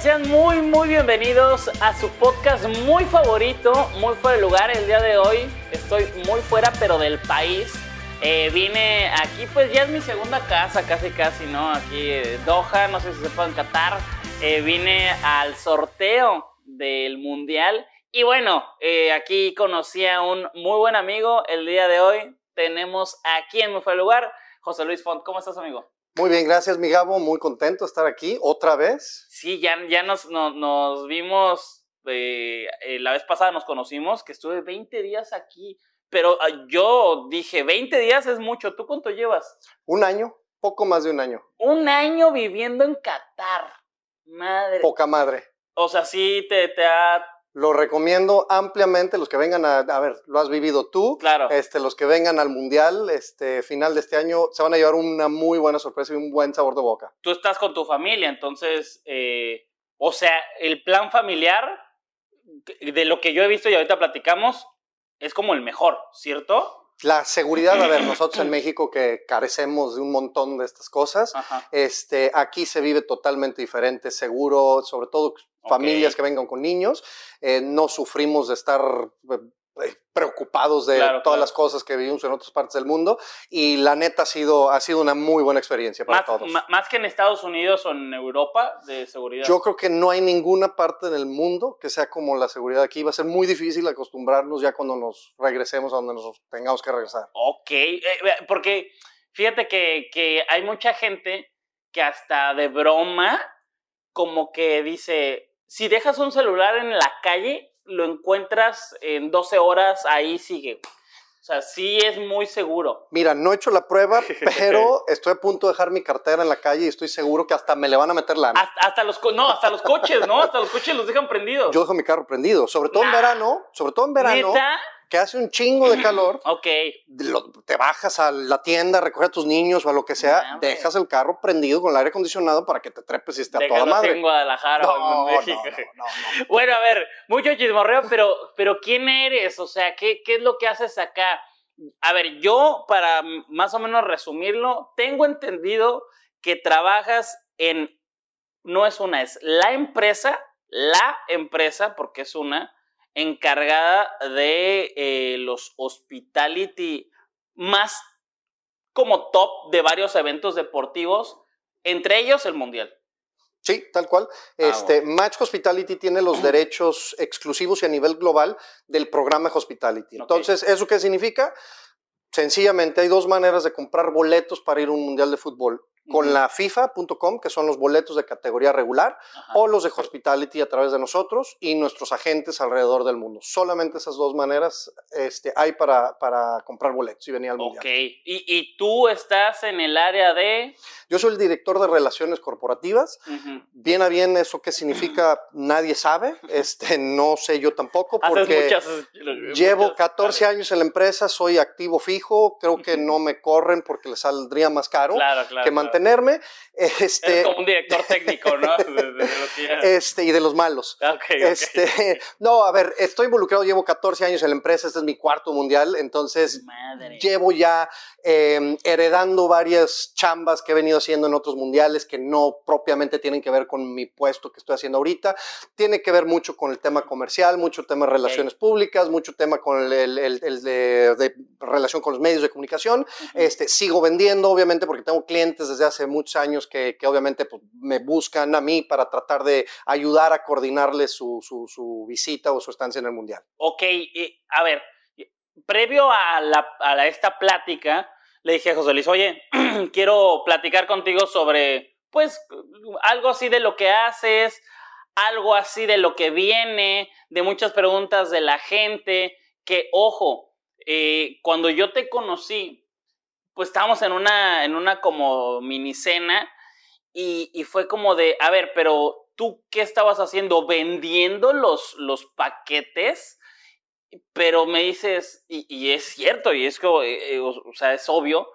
Sean muy, muy bienvenidos a su podcast muy favorito, muy fuera de lugar. El día de hoy estoy muy fuera, pero del país. Eh, vine aquí, pues ya es mi segunda casa, casi, casi, ¿no? Aquí, eh, Doha, no sé si se pueden Qatar. Eh, vine al sorteo del Mundial. Y bueno, eh, aquí conocí a un muy buen amigo. El día de hoy tenemos aquí en mi fuera de lugar, José Luis Font. ¿Cómo estás, amigo? Muy bien, gracias, mi Gabo. Muy contento de estar aquí otra vez. Sí, ya, ya nos, nos, nos vimos, eh, eh, la vez pasada nos conocimos, que estuve 20 días aquí, pero ah, yo dije, 20 días es mucho, ¿tú cuánto llevas? Un año, poco más de un año. Un año viviendo en Qatar, madre. Poca madre. O sea, sí te, te ha... Lo recomiendo ampliamente. Los que vengan a, a ver, lo has vivido tú. Claro. Este, los que vengan al mundial, este, final de este año, se van a llevar una muy buena sorpresa y un buen sabor de boca. Tú estás con tu familia, entonces, eh, o sea, el plan familiar, de lo que yo he visto y ahorita platicamos, es como el mejor, ¿cierto? La seguridad, a ver, nosotros en México que carecemos de un montón de estas cosas, Ajá. este, aquí se vive totalmente diferente, seguro, sobre todo familias Ok. que vengan con niños, eh, no sufrimos de estar eh, preocupados de Claro, todas claro. las cosas que vivimos en otras partes del mundo y la neta ha sido, ha sido una muy buena experiencia para Más, todos. más que en Estados Unidos o en Europa de seguridad. Yo creo que no hay ninguna parte en el mundo que sea como la seguridad aquí. Va a ser muy difícil acostumbrarnos ya cuando nos regresemos a donde nos tengamos que regresar. Ok, eh, eh, porque fíjate que, que hay mucha gente que hasta de broma como que dice, si dejas un celular en la calle, lo encuentras en 12 horas, ahí sigue. O sea, sí es muy seguro. Mira, no he hecho la prueba, pero estoy a punto de dejar mi cartera en la calle y estoy seguro que hasta me le van a meter lana. Hasta, hasta los, co- no, hasta los coches, ¿no? Hasta los coches los dejan prendidos. Yo dejo mi carro prendido, sobre todo en verano, sobre todo en verano, ¿Neta? Que hace un chingo de calor. Ok. lo- te bajas a la tienda a recoger a tus niños o a lo que sea, dejas el carro prendido con el aire acondicionado para que te trepes y esté a toda Déjalo madre. en Guadalajara o No, en no, México. no, no, no. Bueno, a ver, mucho chismorreo, pero, pero ¿quién eres? O sea, ¿qué, ¿qué es lo que haces acá? A ver, yo, para más o menos resumirlo, tengo entendido que trabajas en, no es una, es la empresa, la empresa, porque es una, encargada de eh, los hospitality más como top de varios eventos deportivos, entre ellos el Mundial. Sí, tal cual. Ah, Este, Match Hospitality tiene los derechos exclusivos y a nivel global del programa Hospitality. Entonces, ¿eso qué significa? Sencillamente hay dos maneras de comprar boletos para ir a un mundial de fútbol. Con Ujú. la FIFA.com, que son los boletos de categoría regular, Ajá. o los de Hospitality a través de nosotros y nuestros agentes alrededor del mundo. Solamente esas dos maneras este, hay para, para comprar boletos y venir al mundial. Ok, y, y tú estás en el área de... Yo soy el director de relaciones corporativas. Ujú. Bien a bien, eso qué significa, nadie sabe. Este, no sé yo tampoco, porque muchas... llevo muchas- 14 años en la empresa, soy activo fijo. Creo que no me corren porque les saldría más caro Claro, claro. que claro. Mantenerme. Este, Eres como un director técnico, ¿no? De, de- de este, y de los malos. Ok, ok. Este, no, a ver, estoy involucrado, llevo 14 años en la empresa, este es mi cuarto mundial, entonces Madre. llevo ya eh, heredando varias chambas que he venido haciendo en otros mundiales que no propiamente tienen que ver con mi puesto que estoy haciendo ahorita. Tiene que ver mucho con el tema comercial, mucho tema de relaciones públicas, mucho tema con el, de, relación con los medios de comunicación. este, sigo vendiendo, obviamente, porque tengo clientes desde hace muchos años que, obviamente pues, me buscan a mí para tratar de ayudar a coordinarles su, su, visita o su estancia en el mundial. Ok, a ver, previo a, la, a esta plática, le dije a José Luis, oye, quiero platicar contigo sobre, pues, algo así de lo que haces, algo así de lo que viene, de muchas preguntas de la gente, que, ojo, eh, cuando yo te conocí, pues estábamos en una, en una como minicena y, y fue como de, a ver, pero tú qué estabas haciendo, vendiendo los, los paquetes pero me dices, y, es cierto, y es que, eh, eh, o, sea, es obvio,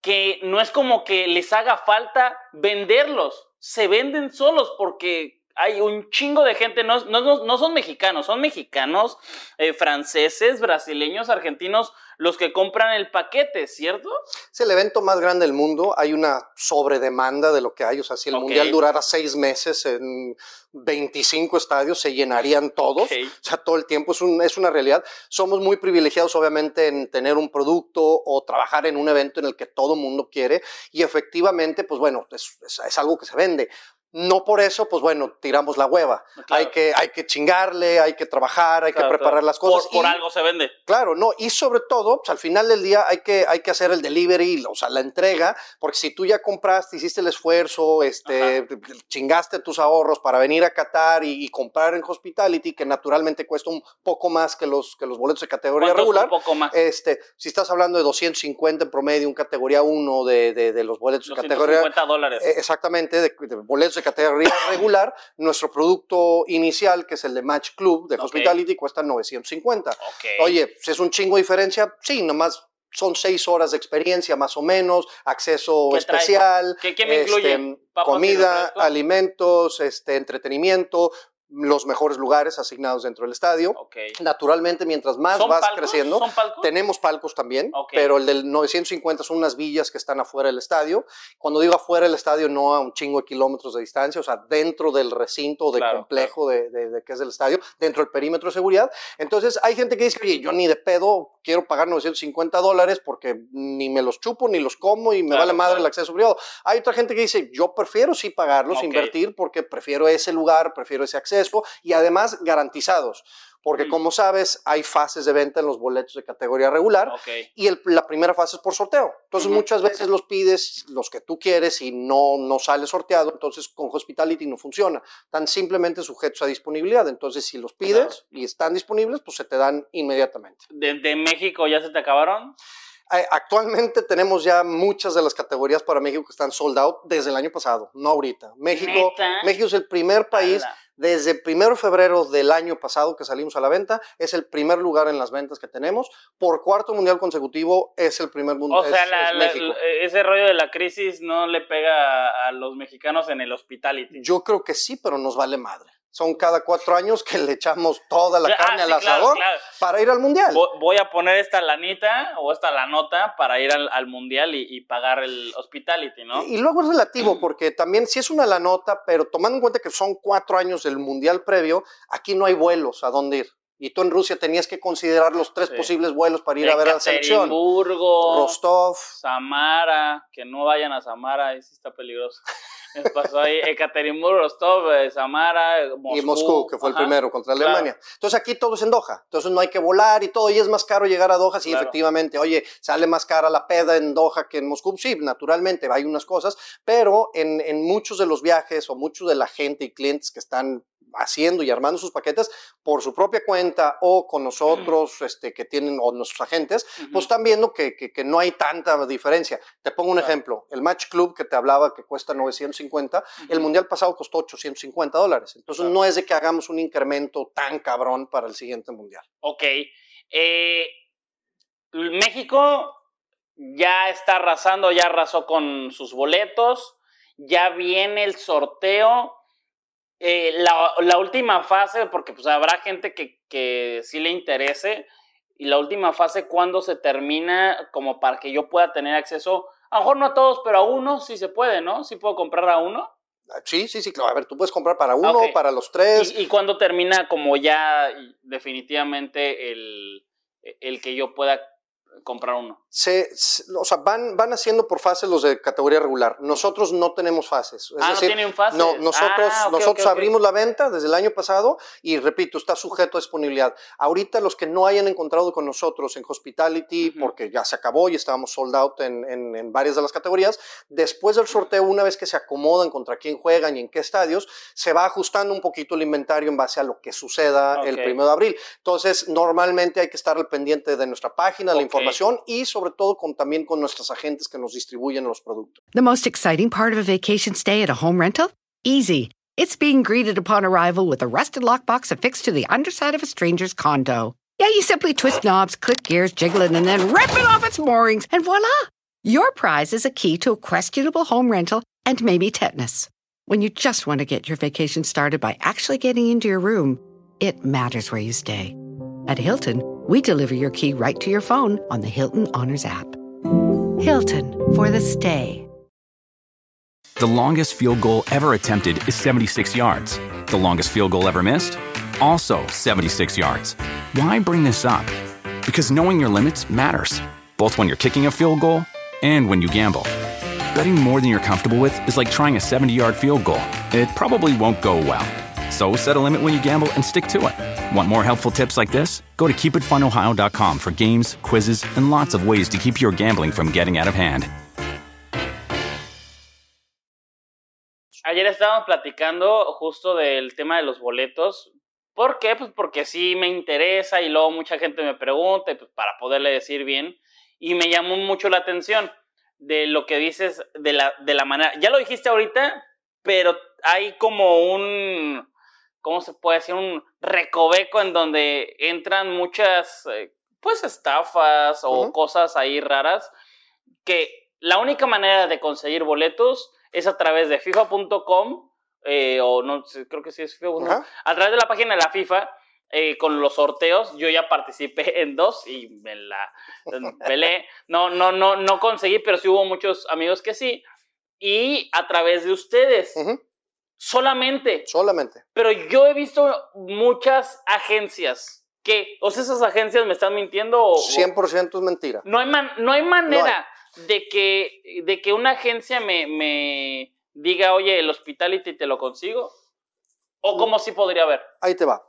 que no es como que les haga falta venderlos, se venden solos porque hay un chingo de gente, no, no, no son mexicanos, son mexicanos, eh, franceses, brasileños, argentinos, los que compran el paquete, ¿cierto? Es el evento más grande del mundo, hay una sobredemanda de lo que hay, o sea, si el Mundial durara seis meses en 25 estadios, se llenarían todos, o sea, todo el tiempo es, un, es una realidad. Somos muy privilegiados, obviamente, en tener un producto o trabajar en un evento en el que todo el mundo quiere y efectivamente, pues bueno, es, es algo que se vende no por eso, pues bueno, tiramos la hueva. Hay, que, hay que chingarle, hay que trabajar, hay que preparar las cosas. Por, algo se vende. Claro, no, y sobre todo, pues, al final del día hay que, hay que hacer el delivery, o sea, la entrega, porque si tú ya compraste, hiciste el esfuerzo, este, chingaste tus ahorros para venir a Qatar y, comprar en Hospitality, que naturalmente cuesta un poco más que los, que los boletos de categoría regular. Un poco más. Este, si estás hablando de 250 en promedio, un categoría 1 de, de, los boletos de categoría. 250 dólares. Eh, exactamente, de, de boletos de categoría regular, nuestro producto inicial, que es el de Match Club de Hospitality, cuesta 950. Oye, si es un chingo de diferencia, sí, nomás son seis horas de experiencia más o menos, acceso especial, ¿Qué, me este, comida, alimentos, este, entretenimiento, los mejores lugares asignados dentro del estadio. Naturalmente, mientras más vas creciendo, tenemos palcos también, pero el del 950 son unas villas que están afuera del estadio. Cuando digo afuera del estadio, no a un chingo de kilómetros de distancia, o sea, dentro del recinto de complejo De, de, que es el estadio, dentro del perímetro de seguridad. Entonces, hay gente que dice, oye, yo ni de pedo quiero pagar 950 dólares porque ni me los chupo, ni los como y me vale madre el acceso privado. Hay otra gente que dice, yo prefiero sí pagarlos, invertir porque prefiero ese lugar, prefiero ese acceso y además garantizados. Porque como sabes, hay fases de venta en los boletos de categoría regular y la primera fase es por sorteo. Entonces muchas veces los pides los que tú quieres y no, no sale sorteado, entonces con Hospitality no funciona. Están simplemente sujetos a disponibilidad. Entonces si los pides y están disponibles, pues se te dan inmediatamente. ¿De, México ya se te acabaron? Eh, actualmente tenemos ya muchas de las categorías para México que están sold out desde el año pasado, no ahorita. México, México es el primer país desde el 1 de febrero del año pasado que salimos a la venta, es el primer lugar en las ventas que tenemos. Por cuarto mundial consecutivo es el primer mundial. O sea, ese rollo de la crisis no le pega a los mexicanos en el hospitality. Yo creo que sí, pero nos vale madre son cada cuatro años que le echamos toda la ah, carne al asador para ir al mundial. Voy a poner esta lanita o esta la nota para ir al, mundial y, pagar el hospitality, ¿no? Y, luego es relativo, porque también si es una la nota, pero tomando en cuenta que son cuatro años del mundial previo, aquí no hay vuelos a dónde ir. Y tú en Rusia tenías que considerar los tres posibles vuelos para ir a ver a la selección. Rostov, Samara, que no vayan a Samara, ese está peligroso. pasó ahí Ekaterinburg, Rostov, eh, Samara, Moscú. Y Moscú, que fue el primero contra Alemania. Entonces aquí todo es en Doha. Entonces no hay que volar y todo. Y es más caro llegar a Doha. Sí, efectivamente. Oye, sale más cara la peda en Doha que en Moscú. Sí, naturalmente, hay unas cosas. Pero en, en muchos de los viajes o muchos de la gente y clientes que están haciendo y armando sus paquetes por su propia cuenta o con nosotros este, que tienen o nuestros agentes, pues están viendo que, que, no hay tanta diferencia. Te pongo un ejemplo, el Match Club que te hablaba que cuesta 950, el Mundial pasado costó 850 dólares. Entonces no es de que hagamos un incremento tan cabrón para el siguiente Mundial. Ok. Eh, México ya está arrasando, ya arrasó con sus boletos, ya viene el sorteo eh, la, última fase, porque pues habrá gente que, que sí le interese, y la última fase, ¿cuándo se termina? Como para que yo pueda tener acceso A lo mejor no a todos, pero a uno sí se puede, ¿no? Sí puedo comprar a uno. Ah, sí, sí, sí, claro. A ver, tú puedes comprar para uno, o para los tres. ¿Y, y cuándo termina como ya definitivamente el, el que yo pueda comprar uno? Se, o sea, van, van haciendo por fases los de categoría regular. Nosotros no tenemos fases. ah, no tienen fases. No, nosotros, ah, nosotros abrimos la venta desde el año pasado y repito, está sujeto a disponibilidad. Ahorita los que no hayan encontrado con nosotros en Hospitality, porque ya se acabó y estábamos sold out en, en, varias de las categorías, después del sorteo, una vez que se acomodan contra quién juegan y en qué estadios, se va ajustando un poquito el inventario en base a lo que suceda el primero de abril. Entonces, normalmente hay que estar al pendiente de nuestra página, la información y sobre todo con, también con agentes que nos distribuyen los productos. The most exciting part of a vacation stay at a home rental? Easy. It's being greeted upon arrival with a rusted lockbox affixed to the underside of a stranger's condo. Yeah, you simply twist knobs, click gears, jiggle it, and then rip it off its moorings, and voila! Your prize is a key to a questionable home rental and maybe tetanus. When you just want to get your vacation started by actually getting into your room, it matters where you stay. At Hilton, we deliver your key right to your phone on the Hilton Honors app. Hilton for the stay. The longest field goal ever attempted is 76 yards. The longest field goal ever missed? Also 76 yards. Why bring this up? Because knowing your limits matters, both when you're kicking a field goal and when you gamble. Betting more than you're comfortable with is like trying a 70 yard field goal, it probably won't go well. So set a limit when you gamble and stick to it. Want more helpful tips like this? Go to keepitfunohio.com for games, quizzes, and lots of ways to keep your gambling from getting out of hand. Ayer estábamos platicando justo del tema de los boletos. ¿Por qué? Pues porque sí me interesa y luego mucha gente me pregunta pues para poderle decir bien. Y me llamó mucho la atención de lo que dices de la, de la manera. Ya lo dijiste ahorita, pero hay como un ¿cómo se puede decir? Un recoveco en donde entran muchas, eh, pues, estafas o cosas ahí raras, que la única manera de conseguir boletos es a través de FIFA.com, eh, o no creo que sí es FIFA, a través de la página de la FIFA, eh, con los sorteos, yo ya participé en dos y me la pelé. No, no, no, no conseguí, pero sí hubo muchos amigos que sí. Y a través de ustedes. Solamente. Solamente. Pero yo he visto muchas agencias que, o sea, esas agencias me están mintiendo. O, 100% es mentira. No hay, no hay manera De, que, de que una agencia me, me diga, oye, el hospitality te lo consigo. ¿O cómo sí podría haber? Ahí te va.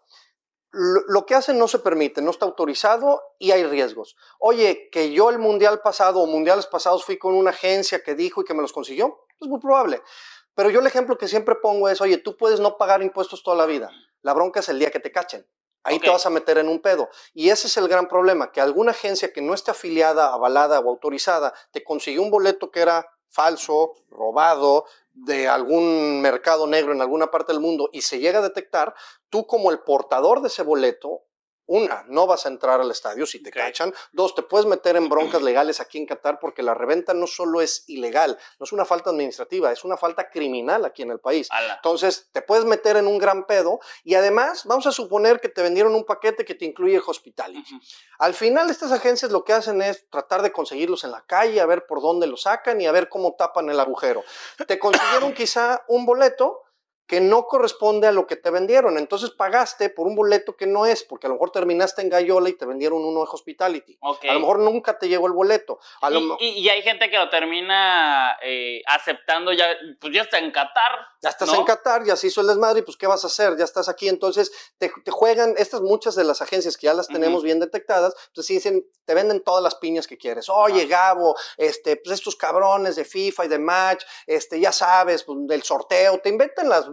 Lo, que hacen no se permite, no está autorizado y hay riesgos. Oye, que yo el mundial pasado o mundiales pasados fui con una agencia que dijo y que me los consiguió, es muy probable. Pero yo el ejemplo que siempre pongo es, oye, tú puedes no pagar impuestos toda la vida. La bronca es el día que te cachen. Ahí te vas a meter en un pedo. Y ese es el gran problema, que alguna agencia que no esté afiliada, avalada o autorizada te consiguió un boleto que era falso, robado, de algún mercado negro en alguna parte del mundo y se llega a detectar, tú como el portador de ese boleto una, no vas a entrar al estadio si te cachan. Dos, te puedes meter en broncas legales aquí en Qatar porque la reventa no solo es ilegal, no es una falta administrativa, es una falta criminal aquí en el país. Entonces, te puedes meter en un gran pedo y además vamos a suponer que te vendieron un paquete que te incluye hospitality. Al final, estas agencias lo que hacen es tratar de conseguirlos en la calle, a ver por dónde lo sacan y a ver cómo tapan el agujero. Te consiguieron quizá un boleto que no corresponde a lo que te vendieron. Entonces pagaste por un boleto que no es, porque a lo mejor terminaste en Gallola y te vendieron uno de Hospitality. A lo mejor nunca te llegó el boleto. y, hay gente que lo termina eh, aceptando, ya, pues ya está en Qatar. Ya estás en Qatar, ya se hizo el desmadre, pues ¿qué vas a hacer? Ya estás aquí. Entonces te, juegan, estas muchas de las agencias que ya las tenemos bien detectadas, pues dicen, te venden todas las piñas que quieres. Oye, Gabo, este, pues estos cabrones de FIFA y de Match, este, ya sabes, pues, del sorteo, te inventan las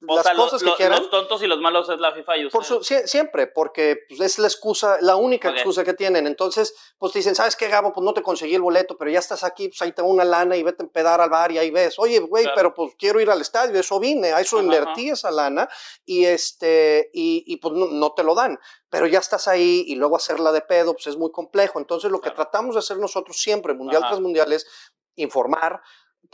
las cosas que quieran. Los tontos y los malos es la FIFA y Por siempre, porque pues, es la excusa, la única excusa que tienen. Entonces, pues dicen, ¿sabes qué, Gabo? Pues no te conseguí el boleto, pero ya estás aquí, pues ahí tengo una lana y vete a empedar al bar y ahí ves. Oye, güey, pero pues quiero ir al estadio, eso vine, a eso invertí esa lana y este, y, pues no, te lo dan pero ya estás ahí y luego hacerla de pedo, pues es muy complejo. Entonces, lo que tratamos de hacer nosotros siempre, mundial tras mundial, es informar,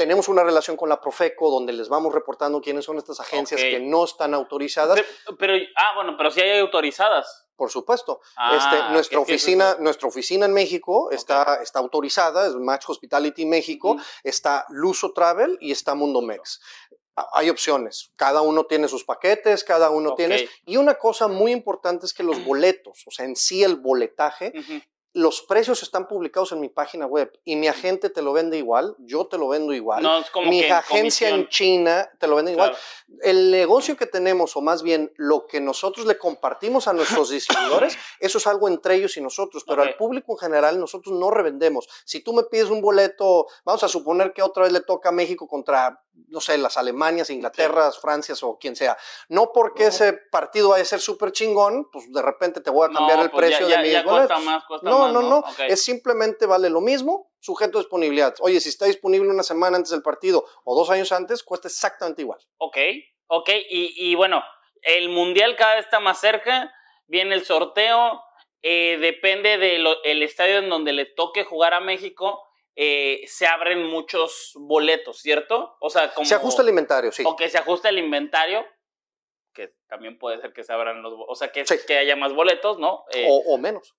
tenemos una relación con la Profeco donde les vamos reportando quiénes son estas agencias que no están autorizadas. Pero, ah, bueno, pero sí hay autorizadas. Por supuesto. Ah, este, nuestra, oficina, nuestra oficina en México está, está autorizada, es Match Hospitality México, está Luso Travel y está Mundo Mex hay opciones. Cada uno tiene sus paquetes, cada uno tiene. Y una cosa muy importante es que los boletos, o sea, en sí el boletaje, los precios están publicados en mi página web y mi agente te lo vende igual, yo te lo vendo igual, mi agencia en China te lo vende igual. El negocio que tenemos, o más bien lo que nosotros le compartimos a nuestros distribuidores, eso es algo entre ellos y nosotros, pero al público en general nosotros no revendemos. Si tú me pides un boleto, vamos a suponer que otra vez le toca a México contra no sé, las Alemanias, Inglaterra, Francia o quien sea. No porque ese partido vaya a ser súper chingón, pues de repente te voy a cambiar el pues precio de mis boletos. no, no, no, Es simplemente vale lo mismo, sujeto a disponibilidad. Oye, si está disponible una semana antes del partido o dos años antes, cuesta exactamente igual. Ok, ok. Y, bueno, el Mundial cada vez está más cerca, viene el sorteo, eh, depende del estadio en donde le toque jugar a México eh, se abren muchos boletos, ¿cierto? O sea, como... Se ajusta el inventario, sí. O que se ajusta el inventario, que también puede ser que se abran los... O sea, que, que haya más boletos, ¿no? Eh, o, menos.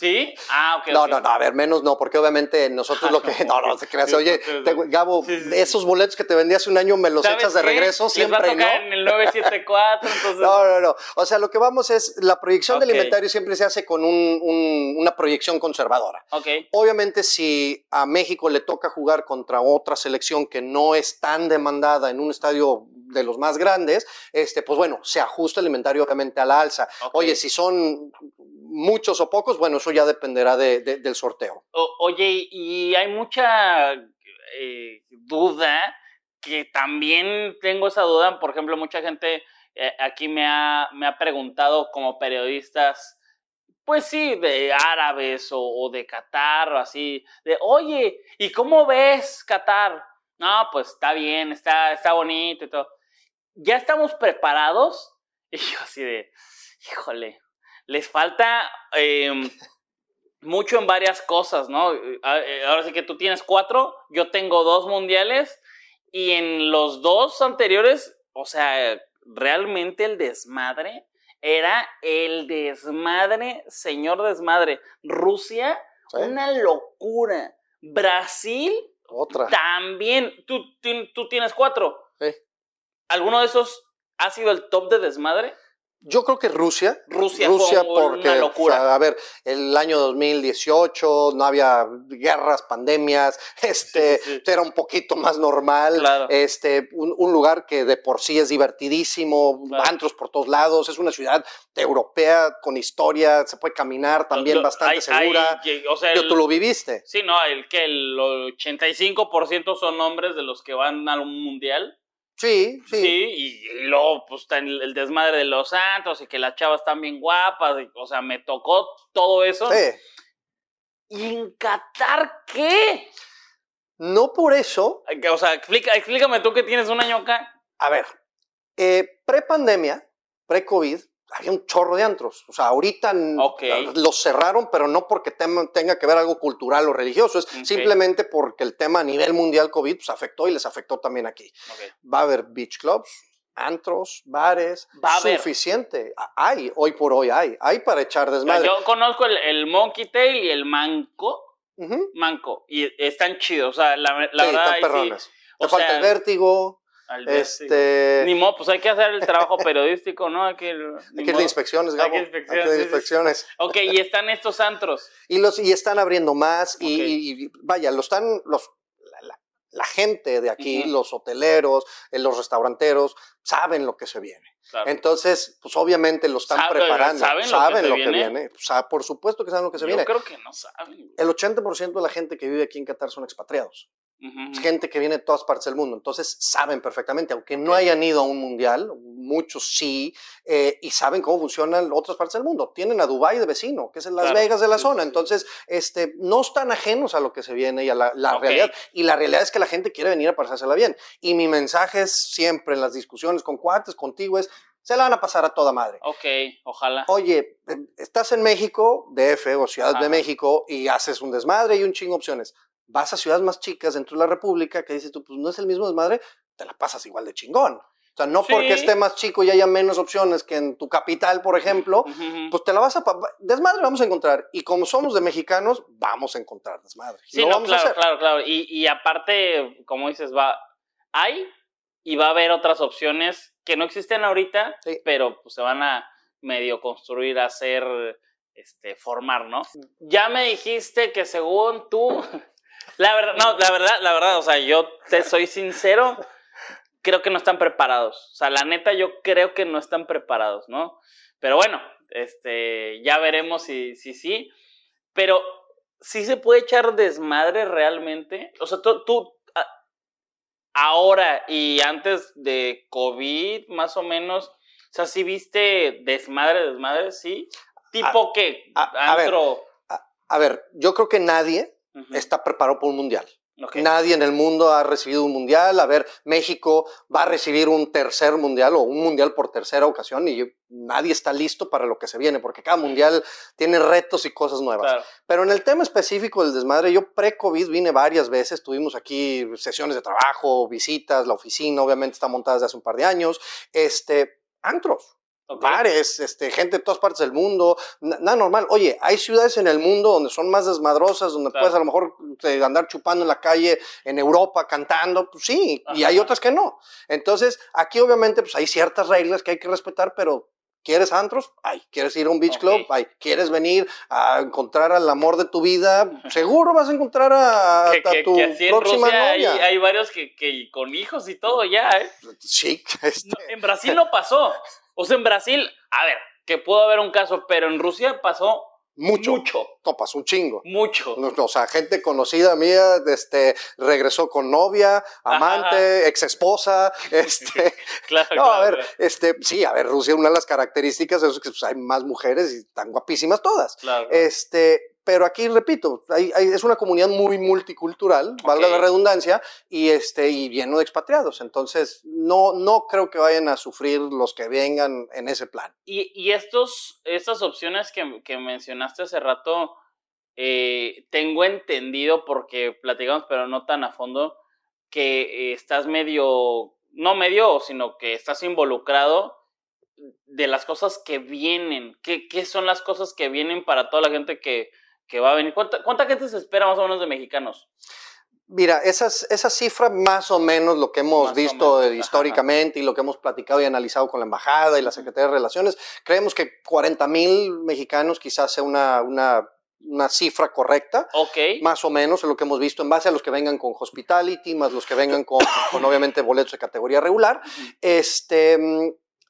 ¿Sí? Ah, ok. No, no, no, a ver, menos no, porque obviamente nosotros lo que. No, no, se creas. Oye, Gabo, esos boletos que te vendí hace un año me los echas de regreso siempre, ¿no? en el 974, entonces. No, no, no. O sea, lo que vamos es. La proyección del inventario siempre se hace con un, una proyección conservadora. Ok. Obviamente, si a México le toca jugar contra otra selección que no es tan demandada en un estadio de los más grandes, este, pues bueno, se ajusta el inventario obviamente a la alza. Oye, si son muchos o pocos, bueno, eso ya dependerá de, del sorteo. oye, y hay mucha eh, duda, que también tengo esa duda, por ejemplo, mucha gente eh, aquí me ha, me ha preguntado como periodistas, pues sí, de árabes o, de Qatar o así, de, oye, ¿y cómo ves Qatar? No, pues está bien, está, está bonito y todo. ¿Ya estamos preparados? Y yo así de, híjole, les falta em, mucho en varias cosas, ¿no? Eh, ahora sí que tú tienes cuatro, yo tengo dos mundiales y en los dos anteriores, o sea, realmente el desmadre era el desmadre, señor desmadre. Rusia, una locura. Brasil, otra. También, tú, tú tienes cuatro. ¿Alguno de esos ha sido el top de desmadre? Yo creo que Rusia. Rusia, Rusia porque, una locura. a ver, el año 2018 no había guerras, pandemias, este, era un poquito más normal. Este, un, lugar que de por sí es divertidísimo, antros por todos lados, es una ciudad europea con historia, se puede caminar también bastante segura. o sea, tú lo viviste. Sí, no, el que el 85% son hombres de los que van a un mundial. Sí, sí. Sí, y, luego pues está el, desmadre de los santos y que las chavas están bien guapas, o sea, me tocó todo eso. Sí. ¿Y en Qatar qué? No por eso. O sea, explícame tú que tienes un año acá. A ver, eh, pre-pandemia, pre-COVID, había un chorro de antros. O sea, ahorita los cerraron, pero no porque tenga que ver algo cultural o religioso, es simplemente porque el tema a nivel mundial COVID pues, afectó y les afectó también aquí. Va a haber beach clubs, antros, bares, Va a suficiente. Hay, hoy por hoy hay, hay para echar desmadre. Yo conozco el, Monkey Tail y el Manco. Manco, y están chidos, o sea, la, la sí, verdad. Están perrones. Te falta el vértigo este... Ni modo, pues hay que hacer el trabajo periodístico, ¿no? Hay que, hay que ir de inspecciones, Gabo. Hay que, ir de inspecciones. Ok, y están estos antros. Y, los, y están abriendo más y, vaya, lo están, los, la, gente de aquí, los hoteleros, eh, los restauranteros, saben lo que se viene. Entonces, pues obviamente lo están preparando. ¿Saben, lo que, viene? por supuesto que saben lo que se viene. Yo creo que no saben. El 80% de la gente que vive aquí en Qatar son expatriados gente que viene de todas partes del mundo, entonces saben perfectamente, aunque no hayan ido a un mundial, muchos sí, eh, y saben cómo funcionan otras partes del mundo. Tienen a Dubái de vecino, que es en Las Vegas de la zona, entonces este, no están ajenos a lo que se viene y a la, realidad. Y la realidad es que la gente quiere venir a pasársela bien. Y mi mensaje es siempre en las discusiones con cuates, contigo, es se la van a pasar a toda madre. Ok, ojalá. Oye, estás en México, DF o Ciudad de México, y haces un desmadre y un chingo opciones vas a ciudades más chicas dentro de la República que dices tú, pues no es el mismo desmadre, te la pasas igual de chingón. sea, no porque esté más chico y haya menos opciones que en tu capital, por ejemplo, pues te la vas a... Desmadre vamos a encontrar. Y como somos de mexicanos, vamos a encontrar desmadre. Sí, no, claro, claro, claro. Y, y aparte, como dices, va, hay y va a haber otras opciones que no existen ahorita, pero pues se van a medio construir, hacer, este, formar, ¿no? Ya me dijiste que según tú, la verdad, no, la verdad, la verdad, o sea, yo te soy sincero, creo que no están preparados. O sea, la neta, yo creo que no están preparados, ¿no? Pero bueno, este, ya veremos si sí. Si, pero sí se puede echar desmadre realmente. O sea, tú, tú ahora y antes de COVID, más o menos, o sea, si viste desmadre, desmadre, sí. Tipo que, a, ver, a, ver, yo creo que nadie está preparado para un mundial. Nadie en el mundo ha recibido un mundial. A ver, México va a recibir un tercer mundial o un mundial por tercera ocasión y nadie está listo para lo que se viene, porque cada mundial tiene retos y cosas nuevas. Pero en el tema específico del desmadre, yo pre-COVID vine varias veces, tuvimos aquí sesiones de trabajo, visitas, la oficina obviamente está montada desde hace un par de años, este, antros bares, este, gente de todas partes del mundo, nada normal. Oye, hay ciudades en el mundo donde son más desmadrosas, donde puedes a lo mejor eh, andar chupando en la calle en Europa cantando, pues sí, y hay otras que no. Entonces, aquí obviamente pues hay ciertas reglas que hay que respetar, pero ¿Quieres antros? Ay. ¿Quieres ir a un beach club? Ay. ¿Quieres venir a encontrar al amor de tu vida? Seguro vas a encontrar a, tu próxima novia. Hay, varios que, con hijos y todo ya, ¿eh? Sí. Este. en Brasil no pasó. O sea, en Brasil, a ver, que pudo haber un caso, pero en Rusia pasó mucho. Mucho. No, pasó un chingo. Mucho. o sea, gente conocida mía, este, regresó con novia, amante, ex esposa, este. claro, no, a ver, este, sí, a ver, Rusia, una de las características es que pues, hay más mujeres y están guapísimas todas. Claro. Este, pero aquí, repito, es una comunidad muy multicultural, valga la redundancia, y, este, y lleno de expatriados. Entonces, no, no creo que vayan a sufrir los que vengan en ese plan. Y, y estos, estas opciones que, que mencionaste hace rato, eh, tengo entendido, porque platicamos, pero no tan a fondo, que estás medio, no medio, sino que estás involucrado de las cosas que vienen. ¿Qué, qué son las cosas que vienen para toda la gente que que va a venir. ¿Cuánta, gente se espera más o menos de mexicanos? Mira, esas, esa cifra más o menos lo que hemos visto históricamente y lo que hemos platicado y analizado con la Embajada y la Secretaría de Relaciones, creemos que 40 mil mexicanos quizás sea una, una, una cifra correcta, okay. más o menos lo que hemos visto en base a los que vengan con hospitality, más los que vengan con, con obviamente boletos de categoría regular. Este,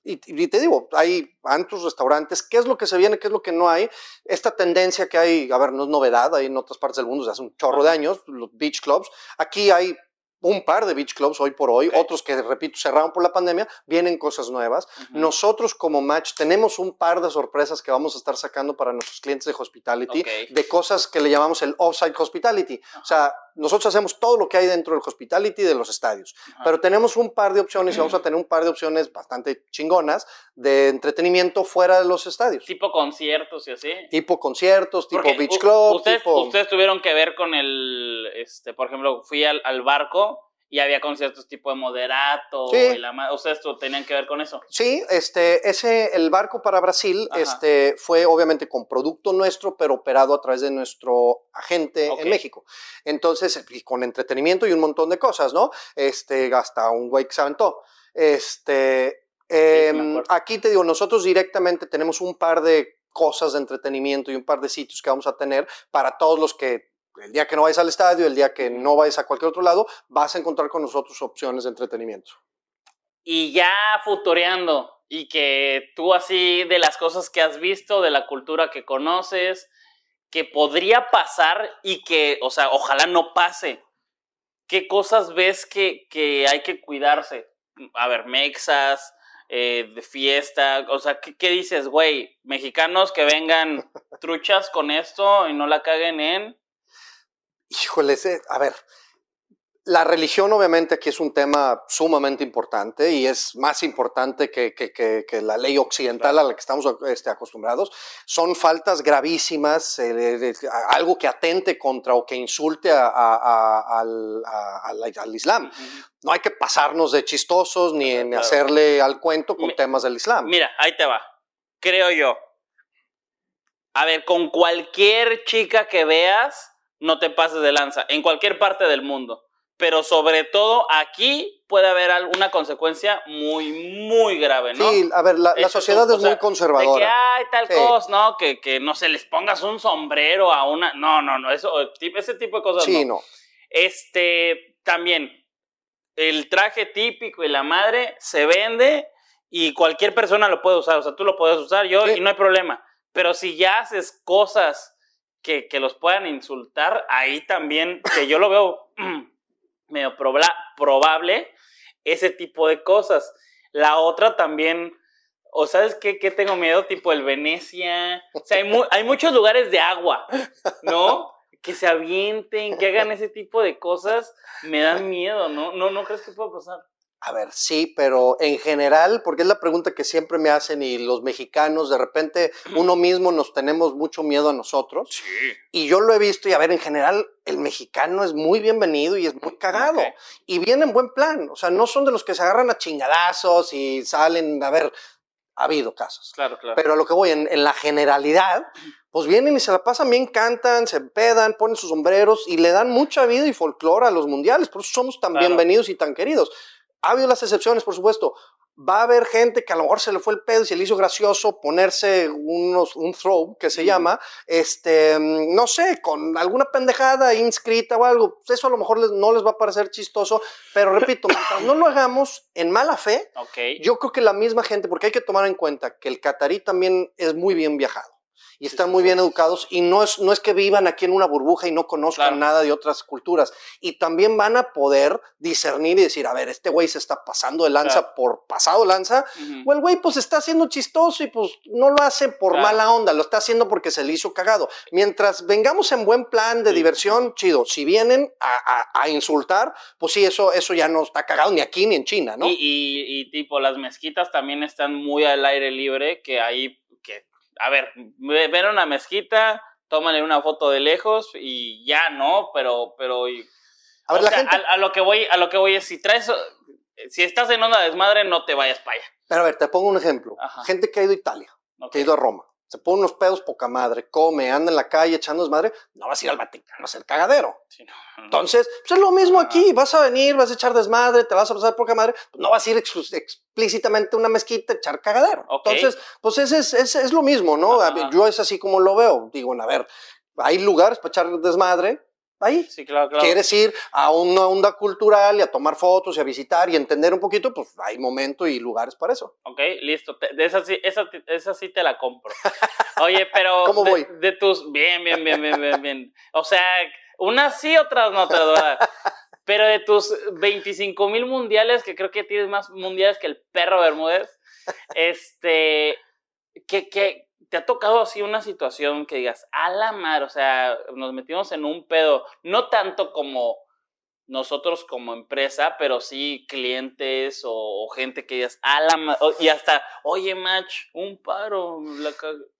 y, te digo, hay antros, restaurantes, ¿qué es lo que se viene, qué es lo que no hay? Esta tendencia que hay, a ver, no es novedad, hay en otras partes del mundo desde hace un chorro de años, los beach clubs. Aquí hay un par de beach clubs hoy por hoy, otros que, repito, cerraron por la pandemia, vienen cosas nuevas. Nosotros como Match tenemos un par de sorpresas que vamos a estar sacando para nuestros clientes de hospitality, de cosas que le llamamos el offsite hospitality. O sea, nosotros hacemos todo lo que hay dentro del hospitality de los estadios, pero tenemos un par de opciones y vamos a tener un par de opciones bastante chingonas de entretenimiento fuera de los estadios. Tipo conciertos y así. Tipo conciertos, tipo beach club. Ustedes, ustedes tuvieron que ver con el, este, por ejemplo, fui al, al barco y había conciertos tipo de moderato sí. la, ustedes tenían que ver con eso. Sí este ese el barco para Brasil este fue obviamente con producto nuestro pero operado a través de nuestro agente en México. Entonces con entretenimiento y un montón de cosas no este hasta un güey que se aventó. Este em, aquí te digo nosotros directamente tenemos un par de cosas de entretenimiento y un par de sitios que vamos a tener para todos los que el día que no vayas al estadio, el día que no vayas a cualquier otro lado, vas a encontrar con nosotros opciones de entretenimiento. Y ya futureando, y que tú así de las cosas que has visto, de la cultura que conoces, que podría pasar y que, o sea, ojalá no pase. ¿Qué cosas ves que, que hay que cuidarse? A ver, mexas, eh, de fiesta, o sea, ¿qué, qué dices, güey? Mexicanos que vengan truchas con esto y no la caguen en Híjole, a ver, La religión obviamente aquí es un tema sumamente importante y es más importante que, que, la ley occidental a la que estamos este, acostumbrados. Son faltas gravísimas, eh, algo que atente contra o que insulte al, Islam. No hay que pasarnos de chistosos ni, hacerle al cuento con temas del Islam. Mira, ahí te va. Creo yo. A ver, con cualquier chica que veas, no te pases de lanza, en cualquier parte del mundo pero sobre todo aquí puede haber alguna consecuencia muy, muy grave, ¿no? Sí, a ver, la, sociedad es muy conservadora. De que hay tal cosa, ¿no? Que, que, no se les pongas un sombrero a una. No, no, no, eso, ese tipo de cosas. Sí, no. Este, también, el traje típico y la madre se vende y cualquier persona lo puede usar. O sea, tú lo puedes usar, yo, y no hay problema. Pero si ya haces cosas que, que los puedan insultar, ahí también, que yo lo veo medio probable ese tipo de cosas. La otra también, o sabes qué, qué tengo miedo, tipo el Venecia. O sea, hay, hay muchos lugares de agua, ¿no? que se avienten, que hagan ese tipo de cosas, me dan miedo, ¿no? ¿No, no crees que pueda pasar? A ver, sí, pero en general, porque es la pregunta que siempre me hacen y los mexicanos, de repente uno mismo nos tenemos mucho miedo a nosotros. Sí. Y yo lo he visto y a ver, en general el mexicano es muy bienvenido y es muy cagado. Y viene en buen plan. O sea, no son de los que se agarran a chingadazos y salen, a ver, ha habido casos. Claro, claro. Pero a lo que voy, en, en la generalidad, pues vienen y se la pasan bien, cantan, se pedan, ponen sus sombreros y le dan mucha vida y folclore a los mundiales. Por eso somos tan bienvenidos y tan queridos. Ha habido las excepciones, por supuesto. Va a haber gente que a lo mejor se le fue el pedo y se le hizo gracioso ponerse unos, un throw que se llama, este, no sé, con alguna pendejada inscrita o algo. Eso a lo mejor no les va a parecer chistoso, pero repito, mientras no lo hagamos en mala fe, yo creo que la misma gente, porque hay que tomar en cuenta que el catarí también es muy bien viajado y están muy bien educados y no es, no es que vivan aquí en una burbuja y no conozcan nada de otras culturas. Y también van a poder discernir y decir, a ver, este güey se está pasando de lanza por pasado lanza, o el güey pues está haciendo chistoso y pues no lo hace por mala onda, lo está haciendo porque se le hizo cagado. Mientras vengamos en buen plan de diversión, chido. Si vienen a, insultar, pues sí, eso, eso ya no está cagado ni aquí ni en China, ¿no? Y, y, y tipo, las mezquitas también están muy al aire libre, que ahí a ver, ven una mezquita, tómale una foto de lejos y ya, ¿no? Pero, pero, a, ver, la gente... a, lo que voy, a lo que voy es, si traes, si estás en onda desmadre, no te vayas para allá. Pero a ver, te pongo un ejemplo. Gente que ha ido a Italia, que ha ido a Roma, se pone unos pedos poca madre, come, anda en la calle echando desmadre, no vas a ir al Vaticano a hacer cagadero. Entonces, pues es lo mismo aquí, vas a venir, vas a echar desmadre, te vas a pasar poca madre, pues no vas a ir explícitamente a una mezquita a echar cagadero. Entonces, pues ese es, es, lo mismo, ¿no? Yo es así como lo veo. Digo, a ver, hay lugares para echar desmadre, ahí. Sí, claro, claro. Quieres ir a una onda cultural y a tomar fotos y a visitar y entender un poquito, pues hay momento y lugares para eso. Ok, listo. De esa sí, esa, esa sí te la compro. Oye, pero. ¿Cómo voy? De tus. Bien, bien, bien, bien, bien, bien. O sea, unas sí, otras no te. Pero de tus 25 mil mundiales, que creo que tienes más mundiales que el perro Bermúdez, este. ¿Qué, qué, ¿Te ha tocado así una situación que digas, a la mar, o sea, nos metimos en un pedo, no tanto como nosotros como empresa, pero sí clientes o, gente que digas, a la mar, y hasta, oye, match, un paro. La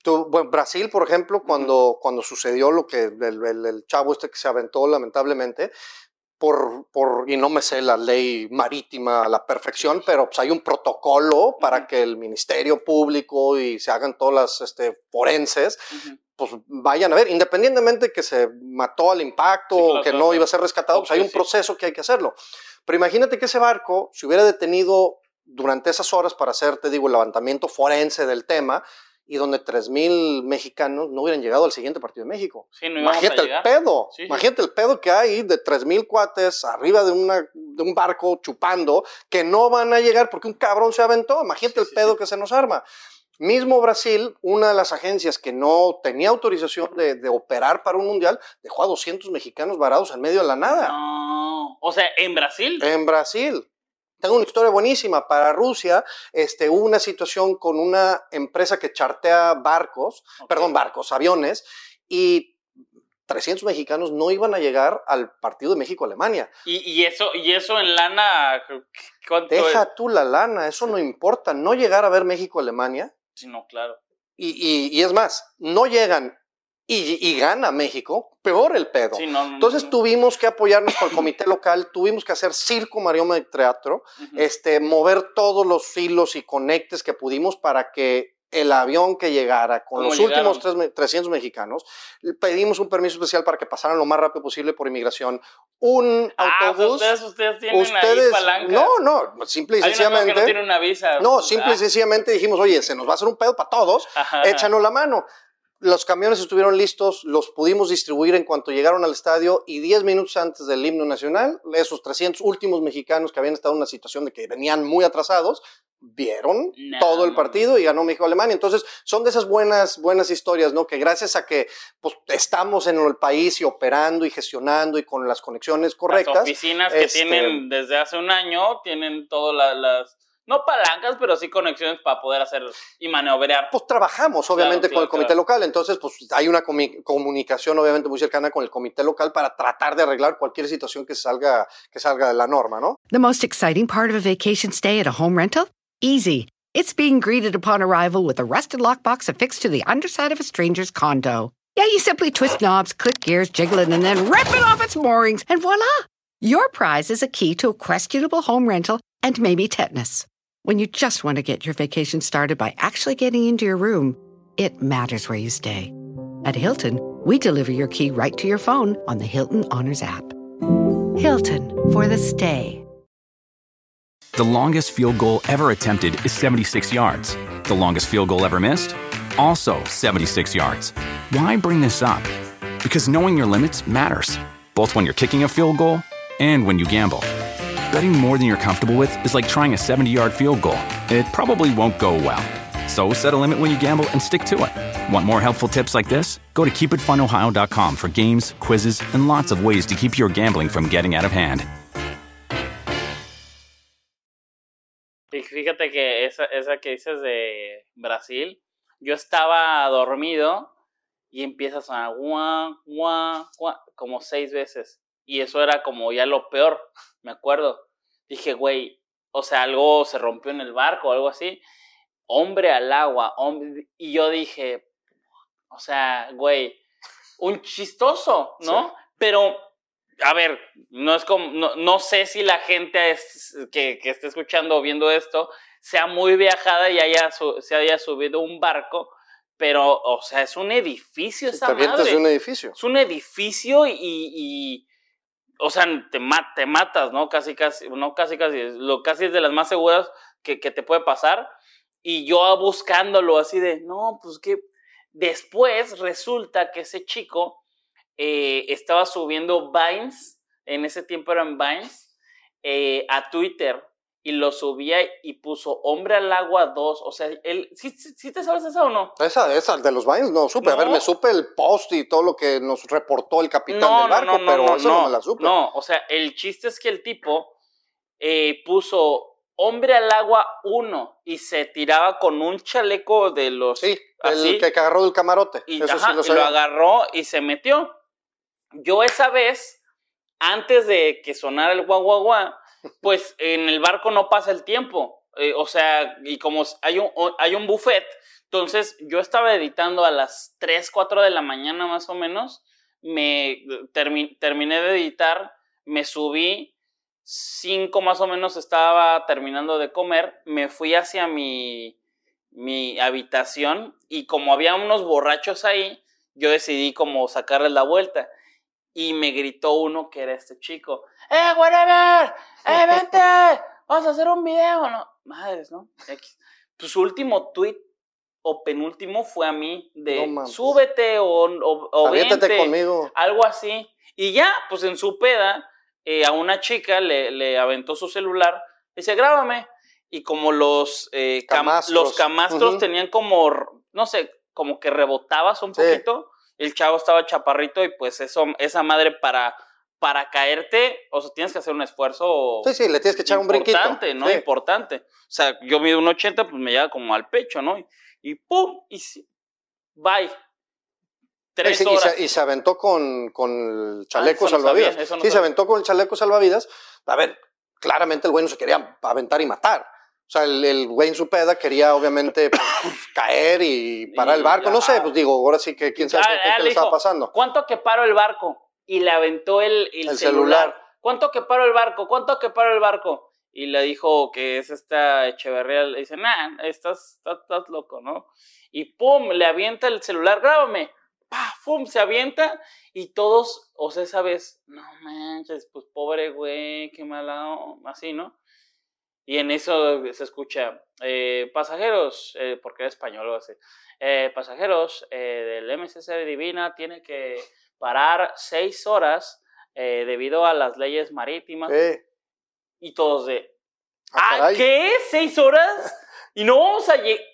Tú, bueno, Brasil, por ejemplo, cuando, cuando sucedió lo que el, el, chavo este que se aventó lamentablemente, por, por, y no me sé la ley marítima a la perfección, pero pues hay un protocolo para que el Ministerio Público y se hagan todas las este, forenses, pues vayan a ver, independientemente que se mató al impacto o que no iba a ser rescatado, pues hay un proceso que hay que hacerlo. Pero imagínate que ese barco se hubiera detenido durante esas horas para hacer, te digo, el levantamiento forense del tema, y donde 3.000 mexicanos no hubieran llegado al siguiente partido de México. imagínate el pedo, imagínate el pedo que hay de 3.000 cuates arriba de, una, de un barco chupando que no van a llegar porque un cabrón se aventó. Imagínate el pedo que se nos arma. Mismo Brasil, una de las agencias que no tenía autorización de, de, operar para un mundial, dejó a 200 mexicanos varados en medio de la nada. No. O sea, ¿en Brasil? En Brasil. Tengo una historia buenísima. Para Rusia este, hubo una situación con una empresa que chartea barcos, perdón, barcos, aviones, y 300 mexicanos no iban a llegar al partido de México-Alemania. ¿Y, eso, ¿Y eso en lana? Deja tú la lana, eso no importa. No llegar a ver México-Alemania. Sí, no, claro. Y, es más, no llegan y, gana México, peor el pedo. Entonces tuvimos que apoyarnos con el comité local, tuvimos que hacer circo marioma de teatro, este, mover todos los filos y conectes que pudimos para que el avión que llegara con los últimos 300 mexicanos, pedimos un permiso especial para que pasaran lo más rápido posible por inmigración. Un ah, autobús. Ustedes, tienen ustedes, No, no, simple y sencillamente. no tiene una visa. No, simple y sencillamente dijimos, oye, se nos va a hacer un pedo para todos, échanos la mano. Los camiones estuvieron listos, los pudimos distribuir en cuanto llegaron al estadio y 10 minutos antes del himno nacional, esos 300 últimos mexicanos que habían estado en una situación de que venían muy atrasados, vieron todo el partido y ganó México-Alemania. Entonces, son de esas buenas, buenas historias, ¿no? Que gracias a que pues, estamos en el país y operando y gestionando y con las conexiones correctas. Las oficinas que este, tienen desde hace un año tienen todas las no palancas, pero sí conexiones para poder hacer y maniobrar. Pues trabajamos, obviamente, con el comité local, entonces, pues hay una comunicación, obviamente, muy cercana con el comité local para tratar de arreglar cualquier situación que salga, que salga de la norma, ¿no? The most exciting part of a vacation stay at a home rental? Easy. It's being greeted upon arrival with a rusted lockbox affixed to the underside of a stranger's condo. Yeah, you simply twist knobs, click gears, jiggle it, and then rip it off its moorings, and voila! Your prize is a key to a questionable home rental and maybe tetanus. When you just want to get your vacation started by actually getting into your room, it matters where you stay. At Hilton, we deliver your key right to your phone on the Hilton Honors app. Hilton for the stay. The longest field goal ever attempted is 76 yards. The longest field goal ever missed? Also 76 yards. Why bring this up? Because knowing your limits matters, both when you're kicking a field goal and when you gamble. Betting more than you're comfortable with is like trying a 70 yard field goal. It probably won't go well. So set a limit when you gamble and stick to it. Want more helpful tips like this? Go to keepitfunohio.com for games, quizzes, and lots of ways to keep your gambling from getting out of hand. Fíjate que esa, esa que dices de Brasil, yo estaba dormido y empieza a sonar guau, guau, como seis veces. Y eso era como ya lo peor, me acuerdo. Dije, güey, o sea, algo se rompió en el barco o algo así. Hombre al agua, hombre. Y yo dije, o sea, güey, un chistoso, ¿no? Pero, a ver, no es como, no, sé si la gente que, que esté escuchando o viendo esto sea muy viajada y haya se haya subido un barco, pero, o sea, es un edificio esa madre. Es un edificio. Es un edificio y o sea, te, matas, ¿no? Casi, casi, no casi, casi, lo casi es de las más seguras que, que te puede pasar. Y yo buscándolo así de, no, pues que después resulta que ese chico eh, estaba subiendo Vines, en ese tiempo eran Vines, eh, a Twitter y lo subía y puso Hombre al Agua 2. O sea, él, ¿sí, ¿sí, te sabes esa o no? Esa, esa de los Vines no supe. A ver, me supe el post y todo lo que nos reportó el capitán del barco, pero eso no, me la supe. No, o sea, el chiste es que el tipo eh, puso Hombre al Agua 1 y se tiraba con un chaleco de los. Sí, el que agarró del camarote. Y, eso sí lo, lo agarró y se metió. Yo esa vez, antes de que sonara el guau, pues en el barco no pasa el tiempo. Eh, o sea, y como hay un, hay un buffet, entonces yo estaba editando a las 3, 4 de la mañana más o menos, me terminé de editar, me subí, 5 más o menos estaba terminando de comer, me fui hacia mi, mi habitación y como había unos borrachos ahí, yo decidí como sacarles la vuelta y me gritó uno que era este chico, ¡Eh, whatever! ¡Eh, vente! Vamos a hacer un video, ¿no? Madres, ¿no? Pues su último tweet o penúltimo fue a mí de súbete o, o, o vente, conmigo. Algo así. Y ya, pues en su peda, eh, a una chica le, le, aventó su celular, y dice, grábame. Y como los, eh, camastros, los camastros tenían como, no sé, como que rebotabas un poquito, el chavo estaba chaparrito y pues eso, esa madre para para caerte, o sea, tienes que hacer un esfuerzo. Sí, sí, le tienes que echar un brinquito. Importante, ¿no? Importante. O sea, yo mido un 80, pues me llega como al pecho, ¿no? Y, pum, y sí, bye. Tres horas. Y se, aventó con, con el chaleco ah, salvavidas. sí, se aventó con el chaleco salvavidas. A ver, claramente el güey no se quería aventar y matar. O sea, el, el güey en su peda quería obviamente pues, caer y parar el barco. No sé, pues digo, ahora sí que quién sabe qué, le estaba pasando. ¿Cuánto que paró el barco? Y le aventó el, el, celular. ¿Cuánto que paró el barco? ¿Cuánto que paró el barco? Y le dijo que es esta Echeverría. Le dice, nah, estás, estás, estás loco, ¿no? Y pum, le avienta el celular, grábame. ¡Pum! Se avienta y todos, o sea, esa vez, no manches, pues pobre güey, qué mala, así, ¿no? Y en eso se escucha, eh, pasajeros, eh, porque era español o así, eh, pasajeros del MSC Divina tiene que parar seis horas debido a las leyes marítimas. Y todos de, ¿ah, ¿ah qué? ¿Seis horas? Y no vamos a llegar.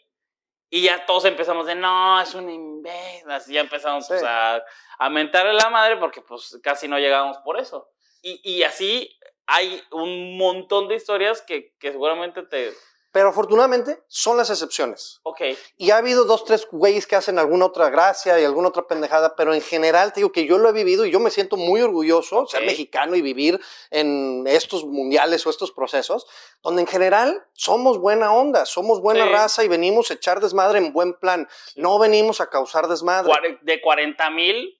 Y ya todos empezamos de, no, es un imbécil. Así ya empezamos pues, a, a mentarle la madre porque pues casi no llegamos por eso. Y, y así hay un montón de historias que, que seguramente te, pero afortunadamente son las excepciones. Ok. Y ha habido dos, tres güeyes que hacen alguna otra gracia y alguna otra pendejada, pero en general te digo que yo lo he vivido y yo me siento muy orgulloso ser mexicano y vivir en estos mundiales o estos procesos, donde en general somos buena onda, somos buena raza y venimos a echar desmadre en buen plan. No venimos a causar desmadre. De 40 mil,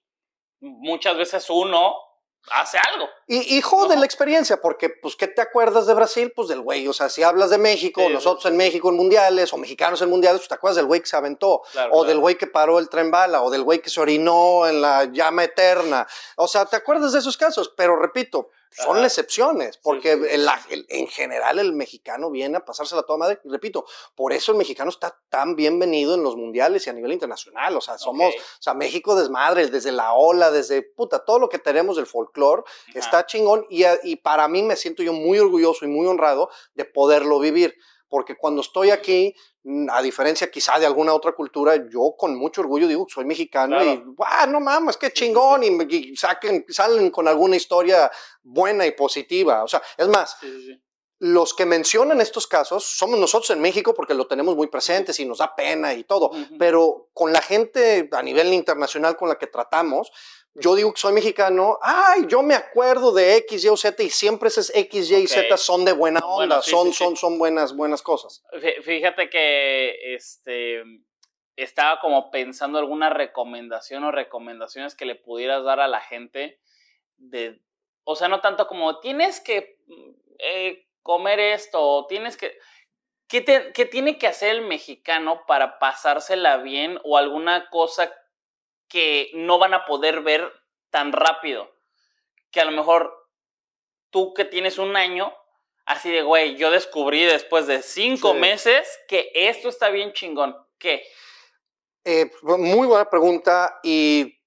muchas veces uno hace algo. Y hijo de la experiencia, porque, pues, ¿qué te acuerdas de Brasil? Pues del güey, o sea, si hablas de México, nosotros en México en mundiales, o mexicanos en mundiales, pues te acuerdas del güey que se aventó, o del güey que paró el tren bala, o del güey que se orinó en la llama eterna. O sea, te acuerdas de esos casos, pero repito, son excepciones, porque en general el mexicano viene a pasársela toda madre. Y repito, por eso el mexicano está tan bienvenido en los mundiales y a nivel internacional. O sea, somos, o sea, México desmadre, desde la ola, desde puta, todo lo que tenemos del folclore está chingón. Y, y para mí me siento yo muy orgulloso y muy honrado de poderlo vivir porque cuando estoy aquí, mm, a diferencia quizá de alguna otra cultura, yo con mucho orgullo digo, soy mexicano y, ¡guau, no mames, qué chingón! Y, saquen, salen con alguna historia buena y positiva. O sea, es más, los que mencionan estos casos somos nosotros en México porque lo tenemos muy presentes y nos da pena y todo, pero con la gente a nivel internacional con la que tratamos, yo digo que soy mexicano, ay, yo me acuerdo de X, Y o Z y siempre esas X, Y y Z son de buena onda, son, son, son buenas, buenas cosas. Fíjate que este, estaba como pensando alguna recomendación o recomendaciones que le pudieras dar a la gente de, o sea, no tanto como tienes que eh, comer esto o tienes que... ¿Qué, ¿Qué tiene que hacer el mexicano para pasársela bien o alguna cosa que no van a poder ver tan rápido. Que a lo mejor tú que tienes un año, así de, güey, yo descubrí después de cinco meses que esto está bien chingón. ¿Qué? Eh, muy buena pregunta y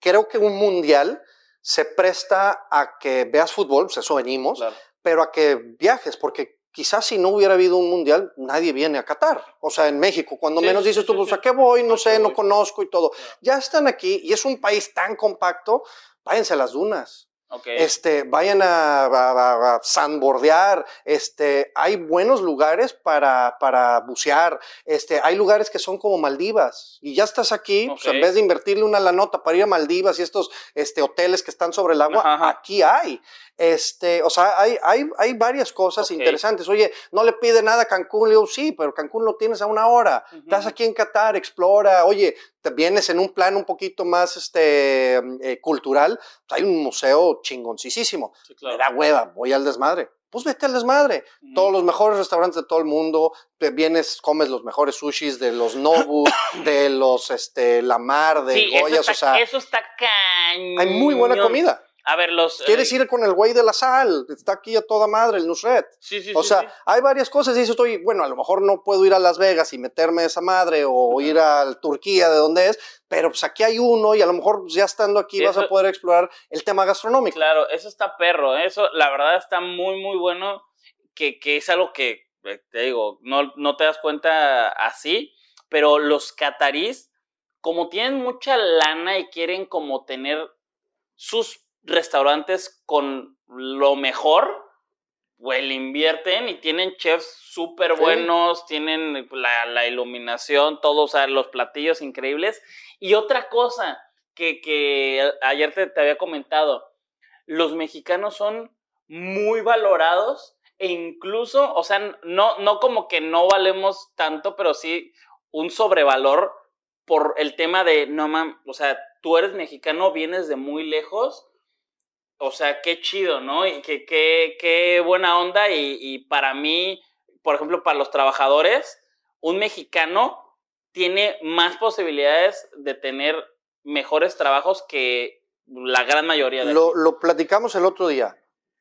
creo que un mundial se presta a que veas fútbol, pues eso venimos, pero a que viajes, porque quizás si no hubiera habido un mundial, nadie viene a Qatar. O sea, en México, cuando menos dices tú, pues a qué voy, no sé, no conozco y todo. Ya están aquí y es un país tan compacto, váyanse a las dunas. Este, vayan a, a, sandbordear, este, hay buenos lugares para, para bucear, este, hay lugares que son como Maldivas y ya estás aquí, pues en vez de invertirle una la nota para ir a Maldivas y estos este, hoteles que están sobre el agua, aquí hay. Este, o sea, hay, hay, hay varias cosas interesantes. Oye, no le pide nada a Cancún. Le digo, sí, pero Cancún lo tienes a una hora. Estás aquí en Qatar, explora. Oye, te vienes en un plan un poquito más este, eh, cultural. Pues, hay un museo chingoncísimo. Me da hueva, voy al desmadre. Pues vete al desmadre. Todos los mejores restaurantes de todo el mundo. Te vienes, comes los mejores sushis de los Nobu, de los este, La Mar, de Goyas. o sea, eso está cañón. Hay muy buena comida. A ver, los. ¿Quieres eh, ir con el güey de la sal? Está aquí a toda madre, el Nusret. Sí, sí, O sea, hay varias cosas. Y eso estoy, bueno, a lo mejor no puedo ir a Las Vegas y meterme esa madre o ir a Turquía, de donde es, pero pues aquí hay uno y a lo mejor pues, ya estando aquí vas a poder explorar el tema gastronómico. Claro, eso está perro. ¿eh? Eso, la verdad, está muy, muy bueno. Que, que es algo que, eh, te digo, no, no te das cuenta así, pero los catarís, como tienen mucha lana y quieren como tener sus restaurantes con lo mejor, pues le invierten y tienen chefs súper buenos, tienen la, iluminación, todos, o sea, los platillos increíbles. Y otra cosa, que, que ayer te, te había comentado, los mexicanos son muy valorados e incluso, o sea, no, no como que no valemos tanto, pero sí un sobrevalor por el tema de, no mames, o sea, tú eres mexicano, vienes de muy lejos, o sea, qué chido, ¿no? Y qué, qué, qué buena onda y, y para mí, por ejemplo, para los trabajadores, un mexicano tiene más posibilidades de tener mejores trabajos que la gran mayoría de lo, lo platicamos el otro día.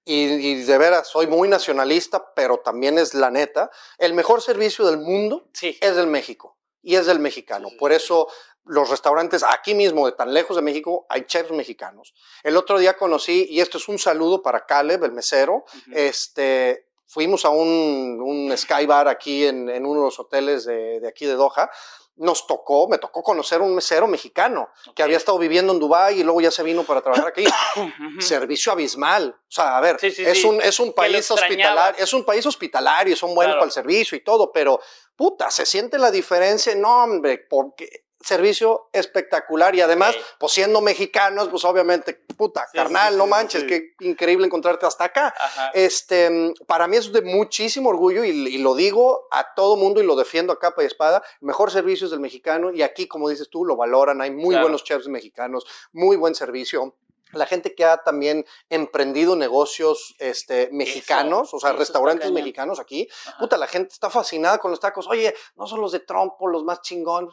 Y, de veras, soy muy nacionalista, pero también es la neta. El mejor servicio del mundo es del México y es del mexicano. Por eso los restaurantes aquí mismo, de tan lejos de México, hay chefs mexicanos. El otro día conocí, y esto es un saludo para Caleb, el mesero, este, fuimos a un, un sky bar aquí en, en, uno de los hoteles de, de aquí de Doha. Nos tocó, me tocó conocer un mesero mexicano que había estado viviendo en Dubái y luego ya se vino para trabajar aquí. Servicio abismal. O sea, a ver, es, Un, es un país hospitalario, es un país hospitalario, son buenos para el servicio y todo, pero puta, se siente la diferencia, no, hombre, porque servicio espectacular y además, pues siendo mexicanos, pues obviamente, puta, carnal, no manches, qué increíble encontrarte hasta acá. Este, para mí es de muchísimo orgullo y, lo digo a todo mundo y lo defiendo a capa y espada, mejor servicio es del mexicano y aquí, como dices tú, lo valoran, hay muy buenos chefs mexicanos, muy buen servicio la gente que ha también emprendido negocios este, mexicanos, o sea, restaurantes mexicanos aquí, puta, la gente está fascinada con los tacos. Oye, no son los de trompo, los más chingón,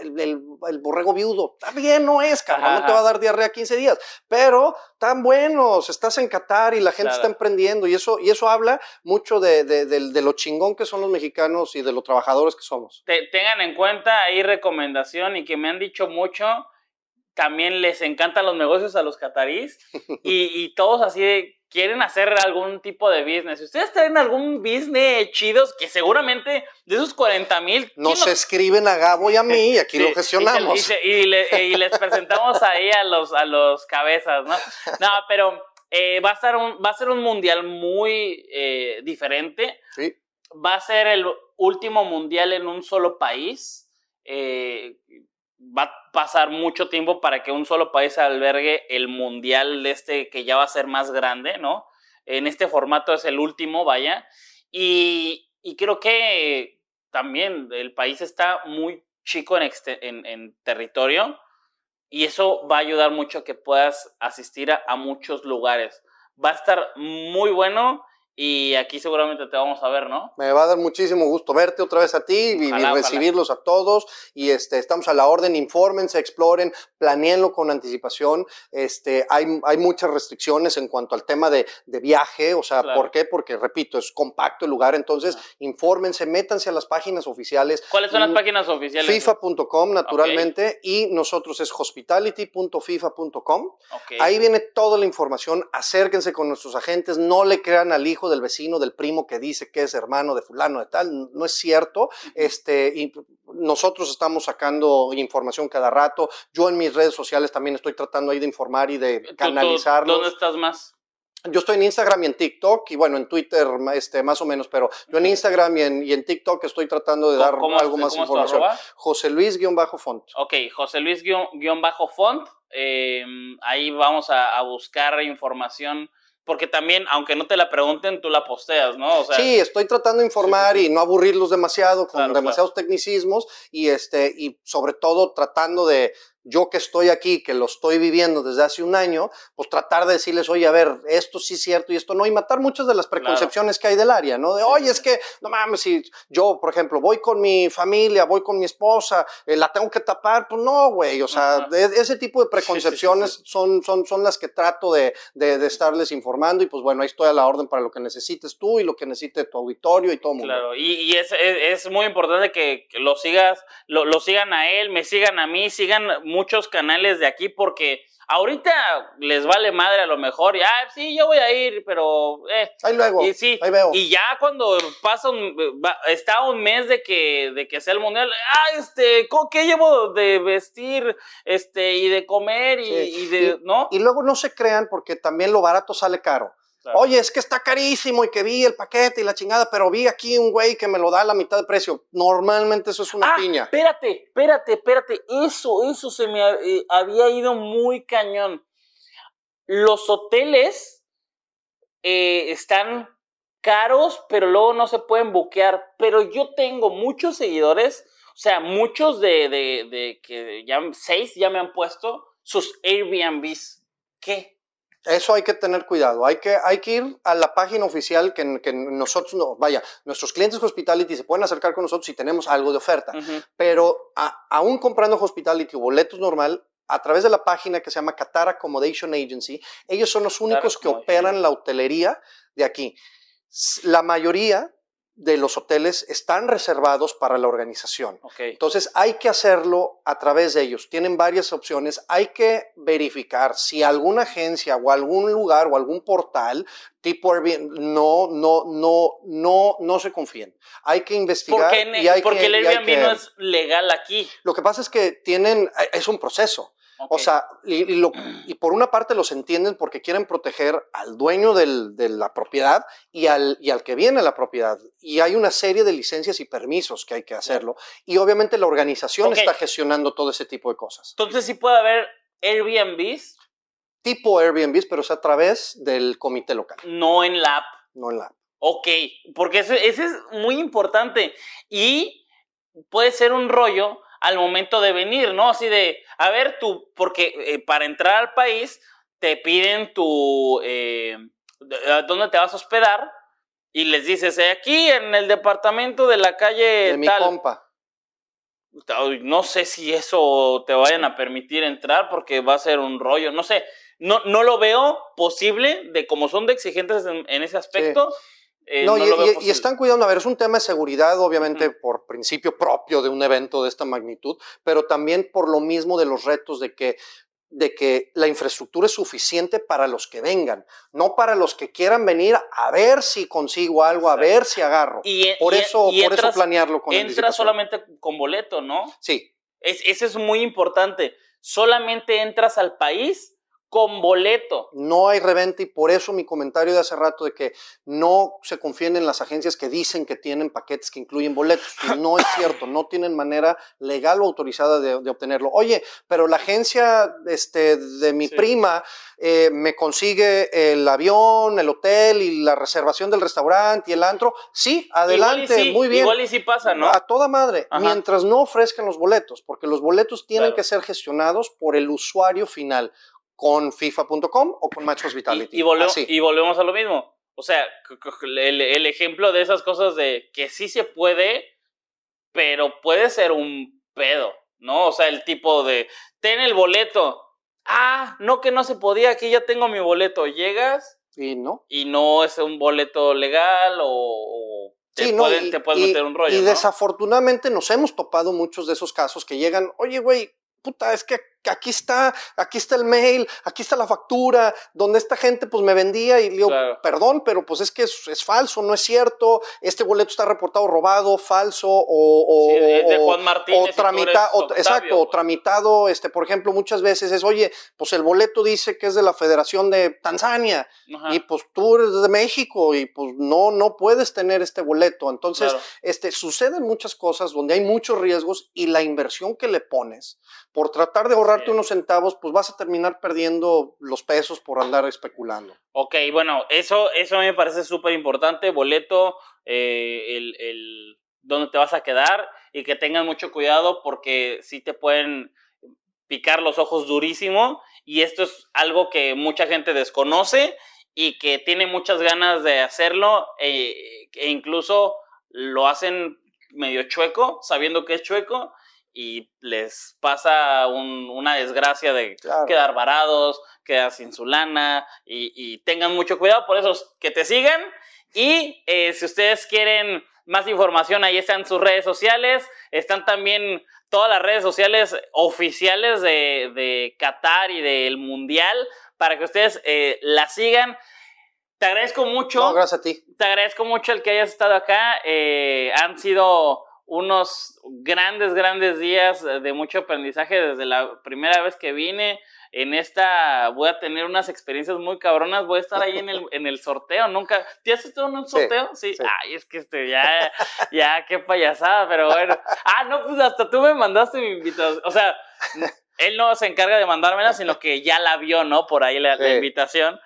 el, el, borrego viudo, está bien, no es, cabrón, no te va a dar diarrea 15 días, pero tan buenos, estás en Qatar y la gente está emprendiendo y eso, y eso habla mucho de, de, lo chingón que son los mexicanos y de los trabajadores que somos. tengan en cuenta ahí recomendación y que me han dicho mucho también les encantan los negocios a los catarís y, todos así quieren hacer algún tipo de business. Si ustedes tienen algún business chidos, que seguramente de esos 40 mil... Nos escriben a Gabo y a mí y aquí lo gestionamos. Y, les presentamos ahí a los, a los cabezas, ¿no? No, pero eh, va, a ser un, va a ser un mundial muy eh, diferente. Sí. Va a ser el último mundial en un solo país. Eh, va a pasar mucho tiempo para que un solo país albergue el mundial de este que ya va a ser más grande, ¿no? En este formato es el último, vaya. Y, creo que también el país está muy chico en, territorio y eso va a ayudar mucho a que puedas asistir a muchos lugares. Va a estar muy bueno y aquí seguramente te vamos a ver, ¿no? Me va a dar muchísimo gusto verte otra vez a ti y, recibirlos a todos. Y este, estamos a la orden, infórmense, exploren, planeenlo con anticipación. Este, hay, hay muchas restricciones en cuanto al tema de, de viaje, o sea, ¿por qué? Porque, repito, es compacto el lugar, entonces infórmense, métanse a las páginas oficiales. ¿Cuáles son las páginas oficiales? FIFA.com, naturalmente, y nosotros es hospitality.fifa.com. Ahí viene toda la información, acérquense con nuestros agentes, no le crean al hijo del vecino, del primo que dice que es hermano de fulano de tal, no es cierto. Este, y nosotros estamos sacando información cada rato. Yo en mis redes sociales también estoy tratando ahí de informar y de canalizarlo. ¿Dónde estás más? Yo estoy en Instagram y en TikTok y bueno, en Twitter este, más o menos, pero yo en Instagram y en, y en TikTok estoy tratando de dar algo más información. José Luis-Font. Ok, José Luis-Font. Eh, ahí vamos a, a buscar información porque también, aunque no te la pregunten, tú la posteas, ¿no? sí, estoy tratando de informar y no aburrirlos demasiado con demasiados tecnicismos y este y sobre todo tratando de yo que estoy aquí, que lo estoy viviendo desde hace un año, pues tratar de decirles, oye, a ver, esto sí es cierto y esto no, y matar muchas de las preconcepciones que hay del área, ¿no? De, oye, es que, no mames, si yo, por ejemplo, voy con mi familia, voy con mi esposa, eh, la tengo que tapar, pues no, güey, o sea, ese tipo de preconcepciones son, son, son las que trato de, de, estarles informando y pues bueno, ahí estoy a la orden para lo que necesites tú y lo que necesite tu auditorio y todo el mundo. Claro, y, y es, es, muy importante que, lo sigas, lo, lo sigan a él, me sigan a mí, sigan muchos canales de aquí porque ahorita les vale madre a lo mejor, y, ah, sí, yo voy a ir, pero, eh. Ahí luego, y, sí, ahí veo. Y ya cuando pasa un, está un mes de que, de que sea el mundial, ah, este, ¿qué llevo de vestir, este, y de comer, y, de, ¿no? Y luego no se crean porque también lo barato sale caro. Oye, es que está carísimo y que vi el paquete y la chingada, pero vi aquí un güey que me lo da a la mitad de precio. Normalmente eso es una ah, piña. Espérate, espérate, espérate. Eso, eso se me eh, había ido muy cañón. Los hoteles eh, están caros, pero luego no se pueden buquear. Pero yo tengo muchos seguidores, o sea, muchos de, de, de que ya seis ya me han puesto sus Airbnbs. ¿Qué? Eso hay que tener cuidado. Hay que, hay que ir a la página oficial que, que nosotros, no, vaya, nuestros clientes hospitality se pueden acercar con nosotros si tenemos algo de oferta. Pero aún comprando hospitality o boletos normal, a través de la página que se llama Qatar Accommodation Agency, ellos son los únicos que operan la hotelería de aquí. La mayoría de los hoteles están reservados para la organización. Entonces hay que hacerlo a través de ellos. Tienen varias opciones. Hay que verificar si alguna agencia o algún lugar o algún portal tipo Airbnb no, no, no, no, no se confíen. Hay que investigar. porque el Airbnb no es legal aquí. Lo que pasa es que tienen, es un proceso. O sea, y, por una parte los entienden porque quieren proteger al dueño de la propiedad y al, y al que viene la propiedad. Y hay una serie de licencias y permisos que hay que hacerlo. Y obviamente la organización está gestionando todo ese tipo de cosas. Entonces sí puede haber Airbnbs. Tipo Airbnbs, pero es a través del comité local. No en la app. No en la app. Ok, porque ese es muy importante. Y puede ser un rollo al momento de venir, ¿no? Así de, a ver, tú, porque eh, para entrar al país te piden tu, eh, ¿dónde te vas a hospedar? Y les dices, eh, aquí en el departamento de la calle de mi compa. No sé si eso te vayan a permitir entrar porque va a ser un rollo, no sé, no, no lo veo posible de como son de exigentes en, ese aspecto. Eh, no, y, están cuidando, a ver, es un tema de seguridad, obviamente, por principio propio de un evento de esta magnitud, pero también por lo mismo de los retos de que de que la infraestructura es suficiente para los que vengan, no para los que quieran venir a ver si consigo algo, a ver si agarro. Y, por eso, por eso planearlo con Entra solamente con boleto, ¿no? Sí. Es, eso es muy importante. Solamente entras al país con boleto. No hay reventa y por eso mi comentario de hace rato de que no se confíen en las agencias que dicen que tienen paquetes que incluyen boletos. No es cierto, no tienen manera legal o autorizada de, obtenerlo. Oye, pero la agencia este, de mi prima eh, me consigue el avión, el hotel y la reservación del restaurante y el antro. Sí, adelante, muy bien. Igual y sí pasa, ¿no? A toda madre, mientras no ofrezcan los boletos, porque los boletos tienen que ser gestionados por el usuario final con FIFA.com o con Match Hospitality. Y, y, volvemos a lo mismo. O sea, el, ejemplo de esas cosas de que sí se puede, pero puede ser un pedo, ¿no? O sea, el tipo de, ten el boleto. Ah, no que no se podía, aquí ya tengo mi boleto. Llegas. Y no. Y no es un boleto legal o, te, pueden, te pueden meter un rollo. Y desafortunadamente nos hemos topado muchos de esos casos que llegan, oye, güey, puta, es que aquí está, aquí está el mail, aquí está la factura, donde esta gente pues me vendía y digo, perdón, pero pues es que es, falso, no es cierto, este boleto está reportado robado, falso o, de Juan Martínez o, exacto, o tramitado, este, por ejemplo, muchas veces es, oye, pues el boleto dice que es de la Federación de Tanzania y pues tú eres de México y pues no, no puedes tener este boleto. Entonces, este, suceden muchas cosas donde hay muchos riesgos y la inversión que le pones por tratar de ahorrarte unos centavos, pues vas a terminar perdiendo los pesos por andar especulando. Ok, bueno, eso, eso me parece súper importante, boleto, eh, el, el dónde te vas a quedar y que tengan mucho cuidado porque sí te pueden picar los ojos durísimo y esto es algo que mucha gente desconoce y que tiene muchas ganas de hacerlo eh, e incluso lo hacen medio chueco, sabiendo que es chueco y les pasa una desgracia de quedar varados, quedar sin su lana y, tengan mucho cuidado, por eso que te sigan y eh, si ustedes quieren más información, ahí están sus redes sociales, están también todas las redes sociales oficiales de, Qatar y del Mundial para que ustedes eh, la sigan. Te agradezco mucho. gracias a ti. Te agradezco mucho el que hayas estado acá. Eh, han sido unos grandes, grandes días de mucho aprendizaje desde la primera vez que vine. En esta voy a tener unas experiencias muy cabronas. Voy a estar ahí en el, en el sorteo. Nunca. ¿Te has estado en un sorteo? Sí. Ay, es que este, ya, ya, qué payasada, pero bueno. Ah, no, pues hasta tú me mandaste mi invitación. O sea, él no se encarga de mandármela, sino que ya la vio, ¿no? Por ahí la, la invitación.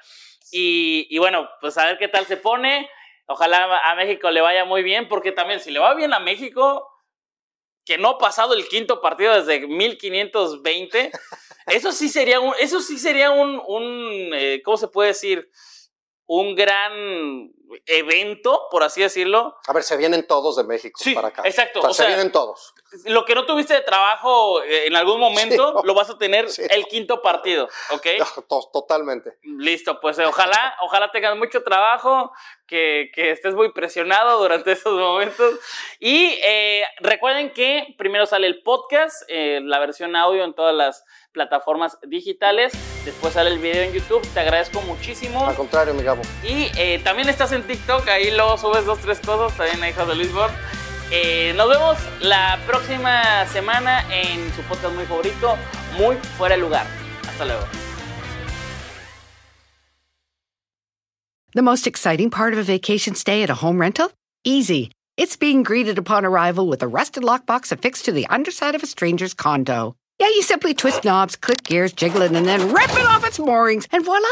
Y, y bueno, pues a ver qué tal se pone. Ojalá a México le vaya muy bien, porque también si le va bien a México, que no ha pasado el quinto partido desde 1520, eso sí sería un, eso sí sería un, un eh, ¿cómo se puede decir? Un gran evento, por así decirlo. A ver, se vienen todos de México para acá. Exacto. O sea, se vienen todos. Lo que no tuviste de trabajo eh, en algún momento, lo vas a tener el quinto partido, ¿ok? totalmente. Listo, pues eh, ojalá, ojalá tengas mucho trabajo, que, que, estés muy presionado durante esos momentos. Y eh, recuerden que primero sale el podcast, la versión audio en todas las plataformas digitales. Después sale el video en YouTube. Te agradezco muchísimo. Al contrario, mi Gabo. Y también estás en TikTok. Ahí luego subes dos, tres cosas. También a Hijas de Luis. Eh, nos vemos la próxima semana en su podcast muy favorito, Muy Fuera de Lugar. Hasta luego. The most exciting part of a vacation stay at a home rental? Easy. It's being greeted upon arrival with a rusted lockbox affixed to the underside of a stranger's condo. Yeah, you simply twist knobs, click gears, jiggle it, and then rip it off its moorings, and voila!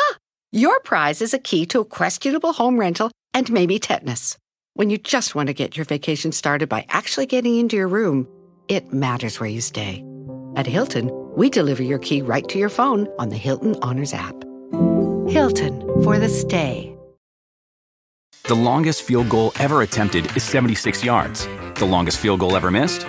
Your prize is a key to a questionable home rental and maybe tetanus. When you just want to get your vacation started by actually getting into your room, it matters where you stay. At Hilton, we deliver your key right to your phone on the Hilton Honors app. Hilton for the stay. The longest field goal ever attempted is 76 yards. The longest field goal ever missed?